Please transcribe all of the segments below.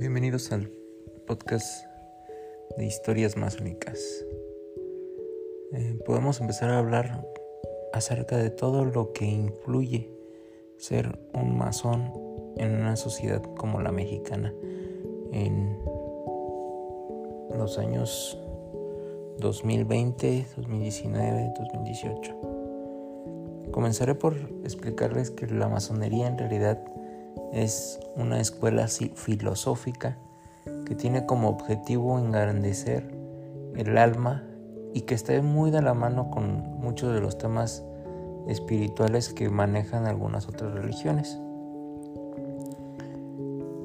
Bienvenidos al podcast de historias masónicas. Eh, podemos empezar a hablar acerca de todo lo que influye ser un masón en una sociedad como la mexicana en los años 2020, 2019, 2018. Comenzaré por explicarles que la masonería en realidad es una escuela filosófica que tiene como objetivo engrandecer el alma y que está muy de la mano con muchos de los temas espirituales que manejan algunas otras religiones.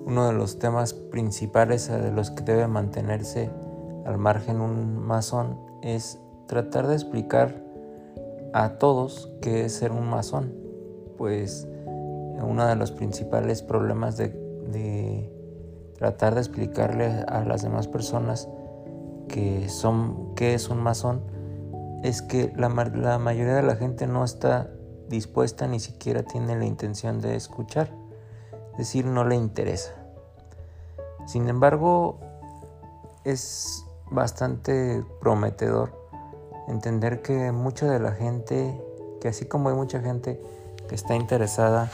Uno de los temas principales de los que debe mantenerse al margen un masón es tratar de explicar a todos qué es ser un masón, pues uno de los principales problemas de, tratar de explicarle a las demás personas que son qué es un masón es que la, la mayoría de la gente no está dispuesta ni siquiera tiene la intención de escuchar, es decir, no le interesa. Sin embargo, es bastante prometedor entender que mucha de la gente, que así como hay mucha gente que está interesada